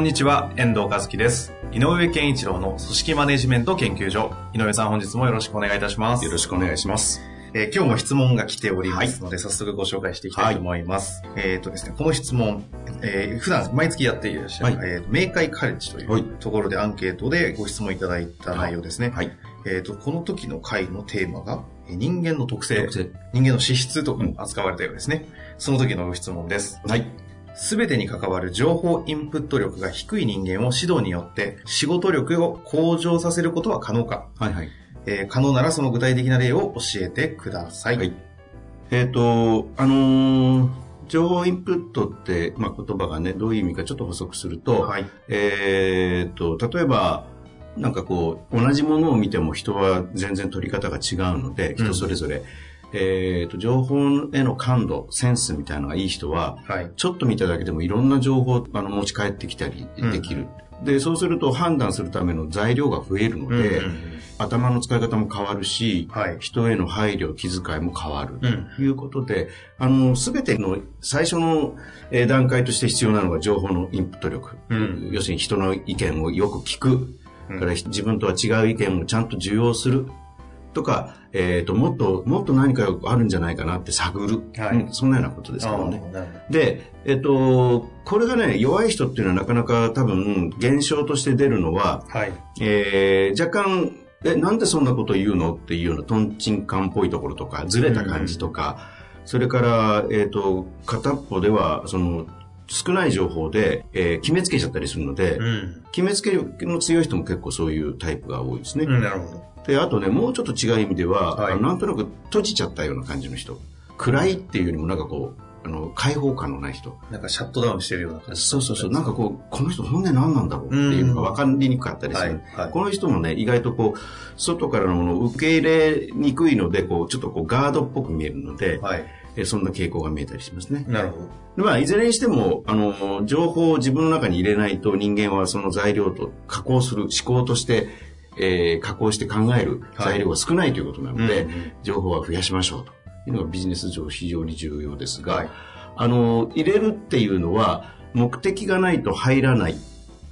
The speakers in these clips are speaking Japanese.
こんにちは、遠藤和樹です。井上健一郎の組織マネジメント研究所。井上さん本日もよろしくお願いいたします。よろしくお願いします。えー今日も質問が来ておりますので、早速ご紹介していきたいと思います。えっ、とですね、この質問、えー普段毎月やっていらっしゃる、はいえー明快カレッジといはいうところでアンケートでご質問いただいた内容ですね。はい。えっ、と、この時の回のテーマが、えー人間の特性、人間の資質とかも扱われたようですね。その時のご質問です。はい。すべてに関わる情報インプット力が低い人間を指導によって仕事力を向上させることは可能か、はいはい。えー可能ならその具体的な例を教えてください。はい。えっ、と、あのー情報インプットって、まあ、言葉がね、どういう意味かちょっと補足すると、はい。えっ、と、例えば、なんかこう、同じものを見ても人は全然取り方が違うので、うん人それぞれ、えっ、と、情報への感度、センスみたいなのがいい人は、はい。ちょっと見ただけでもいろんな情報をあの持ち帰ってきたりできる。で、そうすると判断するための材料が増えるので、うんうん頭の使い方も変わるし、はい人への配慮、気遣いも変わる。うんということで、あの、すべての最初のえー段階として必要なのが情報のインプット力。うん要するに人の意見をよく聞く。うんから自分とは違う意見をちゃんと受容する。とか、えっ、と、もっと、もっと何かあるんじゃないかなって探る。はいうんそんなようなことですけどね。で、えっと、これがね、弱い人っていうのはなかなか多分、現象として出るのは、はい。えー若干、え、なんでそんなこと言うのっていうようなトンチンカンっぽいところとか、ずれた感じとか、それから、えっ、と、片っぽでは、その、少ない情報で、えー決めつけちゃったりするので、うん。決めつけ力の強い人も結構そういうタイプが多いですね。うん、なるほど。で、あとね、もうちょっと違う意味では、はいなんとなく閉じちゃったような感じの人。暗いっていうよりもなんかこう、あの、開放感のない人。なんかシャットダウンしてるような感じ。そうそうそう。なんかこう、この人本音何なんだろうっていうのが分かりにくかったりする。はいはいこの人もね、意外とこう、外からのものを受け入れにくいので、こう、ちょっとこう、ガードっぽく見えるので、はい。えそんな傾向が見えたりしますね。なるほど。でまあ、いずれにしても、あの、情報を自分の中に入れないと人間はその材料と加工する、思考として、えー加工して考える材料が少ないということなので、うんうん。情報は増やしましょうと。いうのがビジネス上非常に重要ですが、はい。あの、入れるっていうのは目的がないと入らない。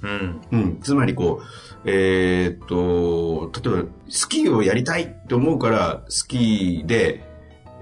うん。うん、つまりこう、えーっと、例えばスキーをやりたいって思うからスキーで、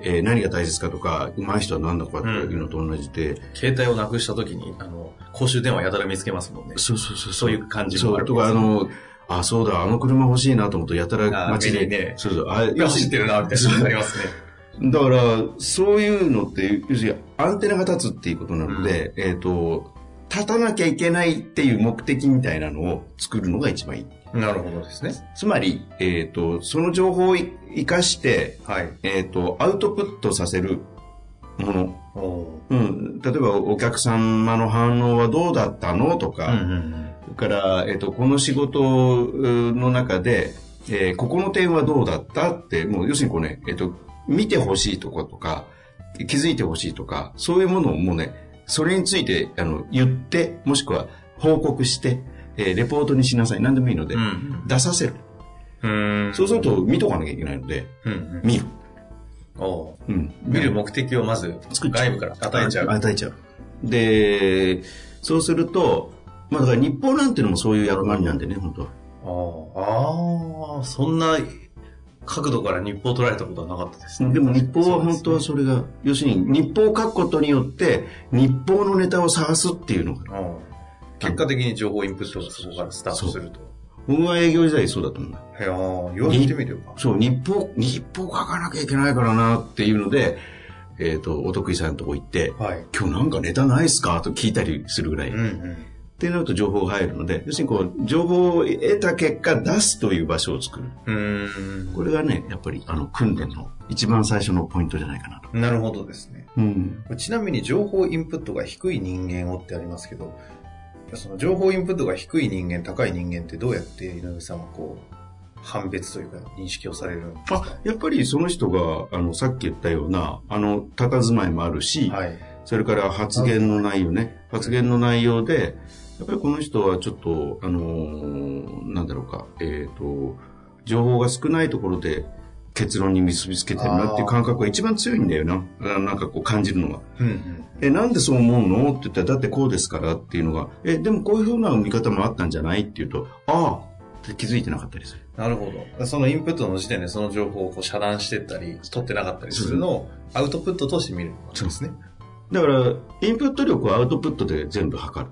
えー何が大切かとか、上手い人は何だかっていうのと同じで、携帯をなくした時に、あの、公衆電話やたら見つけますもんね。そうそうそう。そういう感じもある。そう。とか、あの、あ、そうだ、あの車欲しいなと思うと、やたら街で、ねそうそう、あ、いや、知ってるな、みたいな。ありますね。だから、そういうのって、要するにアンテナが立つっていうことなので、えっ、と、立たなきゃいけないっていう目的みたいなのを作るのが一番いい。なるほどですね。つまり、えっ、と、その情報をい生かして、はい。えっ、と、アウトプットさせるもの。おうん。例えば、お客様の反応はどうだったのとか、うんうんそれから、えっ、と、この仕事うの中で、えーここの点はどうだったって、もう要するにこうね、えっ、と、見てほしいとことか、気づいてほしいとか、そういうものをもうね、それについて、あの、言って、もしくは報告して、えーレポートにしなさい。何でもいいので、うん。うん出させる。うん。そうすると、見とかなきゃいけないので、うんうん。見る。おううん。見る目的をまず外部から与えちゃう。与えちゃう。で、そうすると、まあだから日報なんていうのもそういう役割なんでね、本当は。ああ、そんな角度から日報を取られたことはなかったですね。でも日報は本当はそそれが、要するに日報を書くことによって、日報のネタを探すっていうのが、結果的に情報インプットがそこからスタートすると。僕は営業時代そうだと思うんだ。いやー言われてみれば。そう、日報、日報書かなきゃいけないからなっていうので、えっ、と、お得意さんのとこ行って、はい。今日なんかネタないっすか？と聞いたりするぐらい。うんうん。ってなると情報が入るので、要するにこう、情報を得た結果出すという場所を作る。うん。これがね、やっぱりあの、訓練の一番最初のポイントじゃないかなと。なるほどですね。うん。ちなみに情報インプットが低い人間をってありますけど、その情報インプットが低い人間、高い人間ってどうやって井上さんはこう、判別というか認識をされるんですか？あ、やっぱりその人が、あの、さっき言ったような、あの、佇まいもあるし、はい。それから発言の内容ね。発言の内容で、やっぱりこの人はちょっと、あのーなんだろうか、えっ、と、情報が少ないところで結論に結びつけてるなっていう感覚が一番強いんだよな。あなんかこう感じるのが。うんうん。え、なんでそう思うの？って言ったら、だってこうですからっていうのが、え、でもこういうふうな見方もあったんじゃないっていうと、ああって気づいてなかったりする。なるほど。そのインプットの時点でその情報をこう遮断してったり、取ってなかったりするのをアウトプットとして見るわけですね。だから、インプット力はアウトプットで全部測る。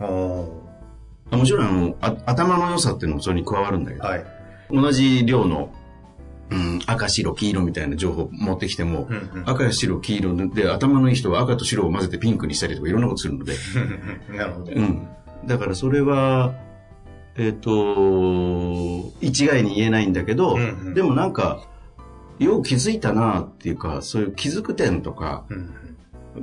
もちろんあのあ、頭の良さっていうのもそれに加わるんだけど、はい。同じ量の、うん、赤、白、黄色みたいな情報持ってきても、うんうん赤、白、黄色で、頭のいい人は赤と白を混ぜてピンクにしたりとかいろんなことするので、なるほど。うん。だからそれは、えっ、と、一概に言えないんだけど、うんうんでもなんか、よう気づいたなっていうか、そういう気づく点とかうんうん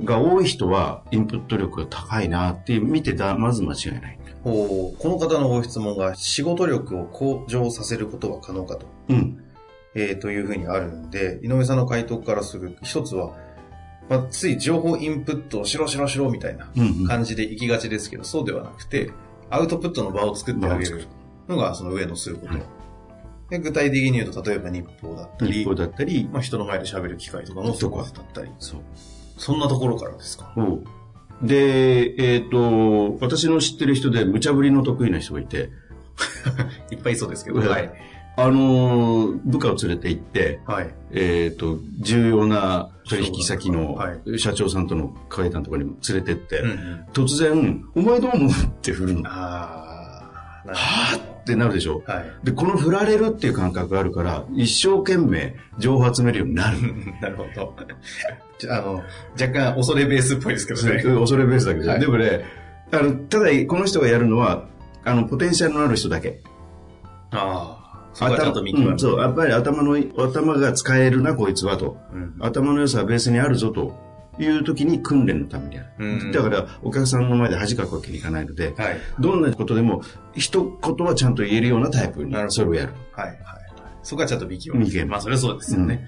が多い人は、インプット力が高いなっていう見てた、まず間違いない。おこの方のご質問が、仕事力を向上させることは可能かと。うん。えーというふうにあるんで、井上さんの回答からする一つは、まあ、つい情報インプットをしろしろしろみたいなうん、うん。感じで行きがちですけど、そうではなくて、アウトプットの場を作ってあげるのがその上のすること。はいで具体的に言うと、例えば日報だったり日報、だったり、まあ、人の前で喋る機会とかのそこだったり、そう。そんなところからですか？おうで、えっ、と、私の知ってる人で無茶ぶりの得意な人がいて、いっぱいいそうですけど、うんはい。あのー部下を連れて行って、はい。えっ、と、重要な取引先のはい。社長さんとの会談とかにも連れてって、うんうん。突然、お前どう思う？って振るの。はああ、なるぁってなるでしょ。はい。で、この振られるっていう感覚があるから、一生懸命情報を集めるようになる。なるほど。じゃあ、あの、若干恐れベースっぽいですけどね。恐れベースだけど、はいでもね、あの、ただ、この人がやるのは、あの、ポテンシャルのある人だけ。ああ、そちゃんと見極める。うんそう、やっぱり頭の、頭が使えるな、こいつはと。うん頭の良さはベースにあるぞという時に訓練のためにある。うんだから、お客さんの前で恥かくわけにいかないので、はい。どんなことでも、一言はちゃんと言えるようなタイプにそれをやる。はい。はい。そこはちゃんと見極める。まあ、それはそうですよね。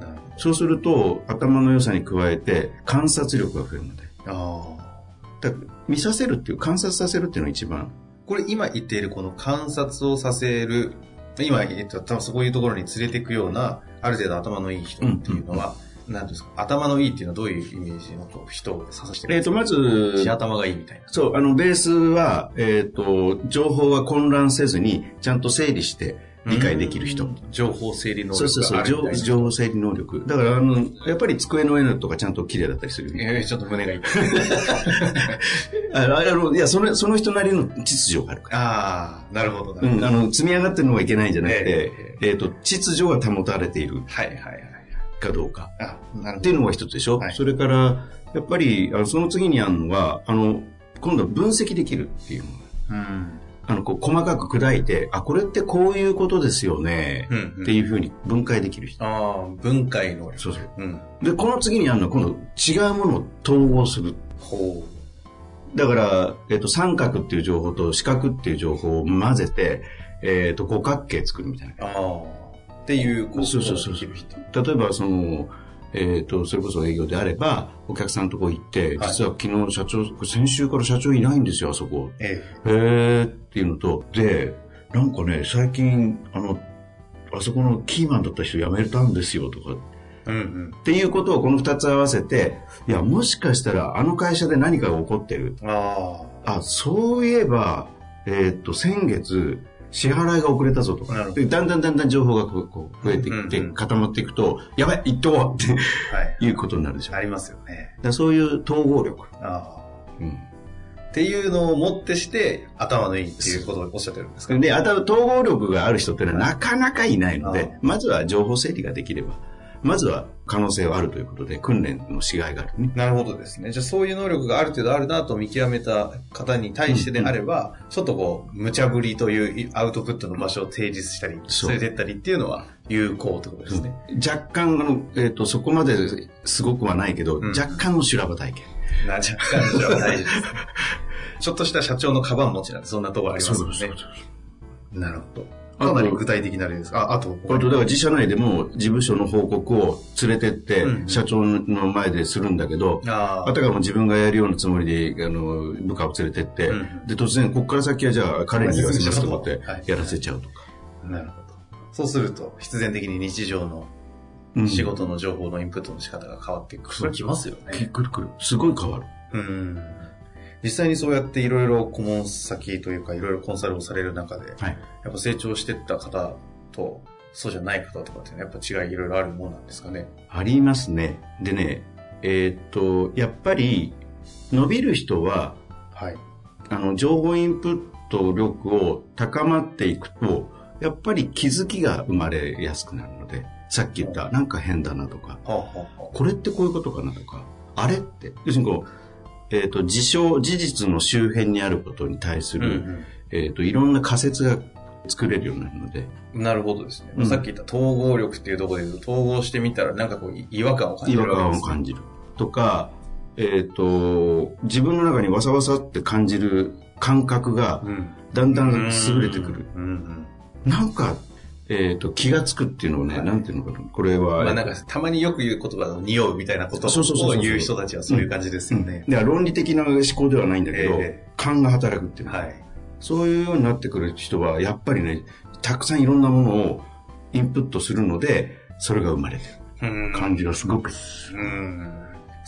なるほそうすると、頭の良さに加えて、観察力が増えるので。ど。ああ。見させるっていう、観察させるっていうのが一番。これ今言っているこの観察をさせる、今言った多分そういうところに連れていくような、ある程度頭のいい人っていうのは、なんていうんですか、頭のいいっていうのはどういうイメージの人を指してるえっ、と、まず、地頭がいいみたいな。そう、あの、ベースは、えっ、と、情報が混乱せずに、ちゃんと整理して理解できる人。うん。情報整理能そうそうそう、情。情報整理能力。だから、あの、やっぱり机の上とかちゃんと綺麗だったりする。えー、ちょっと胸が痛い。ああの、いや、その、その人なりの秩序があるから。ああ、なるほど、なうん、るほど。あの、積み上がってるのがいけないんじゃなくてえ、えっ、と、秩序が保たれているはいはいはい。かどうか。っていうのが一つでしょ、はいそれから、やっぱり、あのその次にあるのは、あの、今度は分析できるっていう。うん。あの、こう、細かく砕いて、あ、これってこういうことですよね、うんうんっていうふうに分解できる人。ああ、分解能力。そうそう。うん。で、この次にあるのは、今度、違うものを統合する。ほだから、えっ、と、三角っていう情報と四角っていう情報を混ぜて、えっ、と、五角形作るみたいな。あ。っていう、こそうそうそうできる人。例えば、その、えっ、と、それこそ営業であれば、お客さんのとこ行って、はい実は昨日社長、先週から社長いないんですよ、あそこ。えへーっていうのと、で、なんかね、最近、あの、あそこのキーマンだった人辞めたんですよとか、え。うんうん。っていうことをこの二つ合わせて、いや、もしかしたらあの会社で何かが起こってる。ああ、そういえば、えーっと、先月、支払いが遅れたぞとかだんだんだんだん情報がこう増えてきてうんうん固まっていくと、やばい、行っとこうってあ。はい。いうことになるでしょ。だかありますよね。らそういう統合力。ああ。うんっていうのをもってして、頭のいいっていうことをおっしゃってるんですか？で、あと統合力がある人っていうのはなかなかいないのでまずは情報整理ができれば、まずは可能性はあるということで、訓練のしがいがあるね。なるほどですね。じゃあそういう能力がある程度あるなと見極めた方に対してであれば、ちょっとこう、無茶ぶりというアウトプットの場所を提示したり、連れてったりっていうのは有効ってことですね。若干、あの、えっ、と、そこまですごくはないけど、ん若干の修羅場体験。な、若干じゃ大事ですね。ちょっとした社長のカバン持ちなんてそんなところありますもんね。なるほど。かなり具体的な例です。あ、あと、これと、だから自社内でも事務所の報告を連れてってう、ん社長の前でするんだけど、ああたかも自分がやるようなつもりで、あの、部下を連れてって、うんで、突然、ここから先はじゃあ彼に言わせますと思ってはい、やらせちゃうとか。あ、なるほど。そうすると、必然的に日常のうん仕事の情報のインプットの仕方が変わっていく。それきますよきね。くるくる。すごい変わる。うん。実際にそうやっていろいろ顧問先というか、いろいろコンサルをされる中で、はい。やっぱ成長してった方と、そうじゃない方とかっていうのはやっぱ違いいろいろあるもんなんですかね？ありますね。でね、えーっと、やっぱり、伸びる人は、はい。あの、情報インプット力を高まっていくと、やっぱり気づきが生まれやすくなるので、さっき言った、なんか変だなとか、はあ、はあはこれってこういうことかなとか、あれって、要するにこう、えっ、と、事象、事実の周辺にあることに対すあ、る、えっ、と、いろんな仮説が作れるようになるので、うんなるほどですね。うんさっき言った統合力っていうところで統合してみたらなんかこうい違和感を感じ違和るわけです、感を感じる。とか、えっ、と、自分の中にわさわさって感じる感覚がうん。だんだん優れてくる。うんうん。なんか、えっ、と、気がつくっていうのをね、はいなんていうのかな。これは、まあなんか、たまによく言う言葉の匂うみたいなことを言う人たちはそういう感じですよね。では論理的な思考ではないんだけど、え勘が働くっていうの、はい。そういうようになってくる人は、やっぱりね、たくさんいろんなものをインプットするので、それが生まれてるうん感じがすごく。うん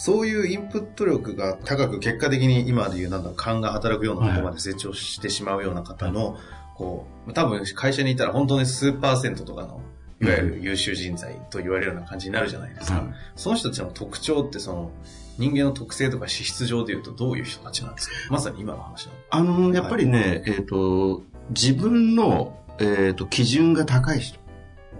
そういうインプット力が高く、結果的に今でいうなんだ、勘が働くようなところまで成長してしまうような方の、こう、多分会社にいたら本当に数パーセントとかの、いわゆる優秀人材と言われるような感じになるじゃないですか。はいその人たちの特徴ってその、人間の特性とか資質上で言うとどういう人たちなんですか？まさに今の話。あの、やっぱりね、えっ、と、自分の、えっ、と、基準が高い人。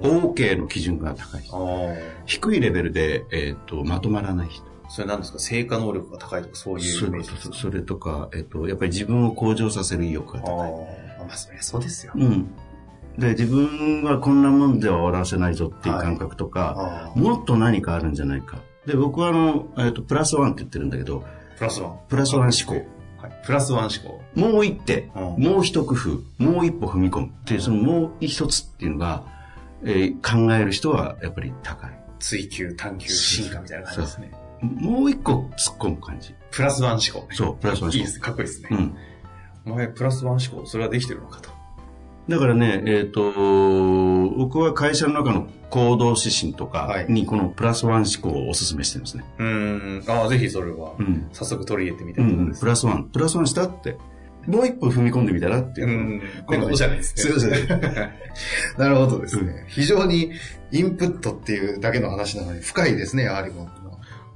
OK の基準が高い人。あ低いレベルで、えっ、と、まとまらない人。あ。それなんですか？成果能力が高いとかそういうイメージですか？とそれとか、えっ、と、やっぱり自分を向上させる意欲があ高い。あ。まあそりゃそうですよ。うん。で、自分はこんなもんでは終わらせないぞっていう感覚とか、あもっと何かあるんじゃないか。で、僕はあの、えっ、と、プラスワンって言ってるんだけど、あ。プラスワン。プラスワン思考。はい。プラスワン思考。もう一手、うんもう一工夫、もう一歩踏み込むっていう、そのもう一つっていうのが、えー考える人はやっぱり高い。追求、探求、進化みたいな感じですね。もう一個突っ込む感じ。プラスワン思考。そう、プラスワン思考。いいですね。かっこいいですね。うん。お前、プラスワン思考、それはできてるのかと。だからね、えっ、と、僕は会社の中の行動指針とかはいにこのプラスワン思考をお勧めしてるんですね。うーん。ああ、ぜひそれはう、ん。早速取り入れてみたうん、いところです。プラスワン。プラスワンしたって。もう一歩踏み込んでみたらっていうう。ん。ことじゃないですね。そうそうそうなるほどですね。非常にインプットっていうだけの話なのに深いですね、やはりも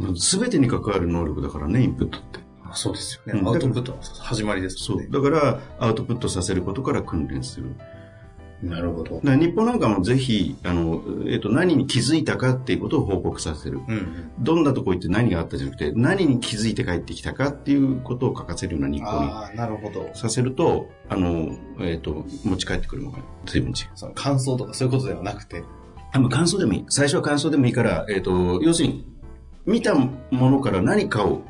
う。すべてに関わる能力だからね、インプットって。まあそうですよね。うんアウトプットの始まりですそう。だから、アウトプットさせることから訓練する。なるほど。日本なんかもぜひ、あの、えっ、と、何に気づいたかっていうことを報告させる。うん。どんなとこ行って何があったじゃなくて、何に気づいて帰ってきたかっていうことを書かせるような日報にああ、なるほど。させると、あの、えっ、と、持ち帰ってくるのが随分違う。その感想とかそういうことではなくて。あまあ感想でもいい。最初は感想でもいいから、えっ、と、要するに、見たものから何かを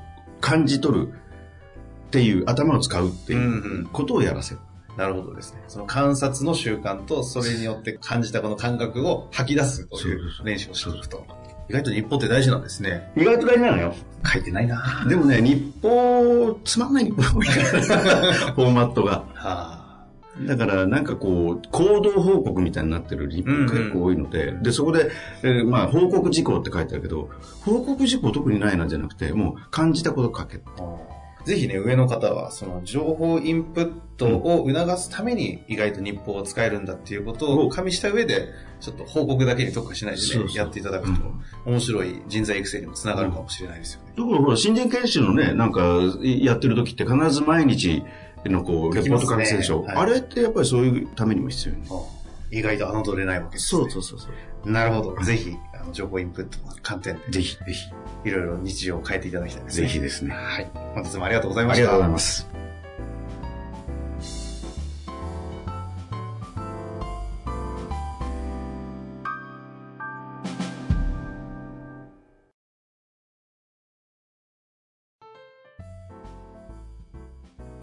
感じ取るっていう、頭を使うってうんいううんことをやらせる。なるほどですね。その観察の習慣と、それによって感じたこの感覚を吐き出すという練習をしていくと。意外と日本って大事なんですね。意外と大事なのよ。書いてないなぁ。でもね、日報、つまんない日報が多いから、フォーマットが。はだから、なんかこう、行動報告みたいになってる日報が結構多いので、で、そこで、えーまあ、報告事項って書いてあるけど、報告事項特にないなじゃなくて、もう感じたこと書け。あぜひね、上の方は、その情報インプットを促すために意外と日報を使えるんだっていうことを加味した上で、ちょっと報告だけに特化しないでね、そうそう。やっていただくと、面白い人材育成にもつながるかもしれないですよね。だからほら、新人研修のね、なん。か、やってる時って必ず毎日のこう、はいあれってやっぱりそういうためにも必要に。意外と侮れないわけです、ね。そうそうそうそう。なるほど。ぜひ、ああの情報インプットの観点で、ぜひ、ぜひ。いろいろ日常を変えていただきたいですね。ぜひですね。はい。本日もありがとうございました。ありがとうございます。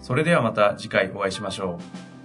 それではまた次回お会いしましょう。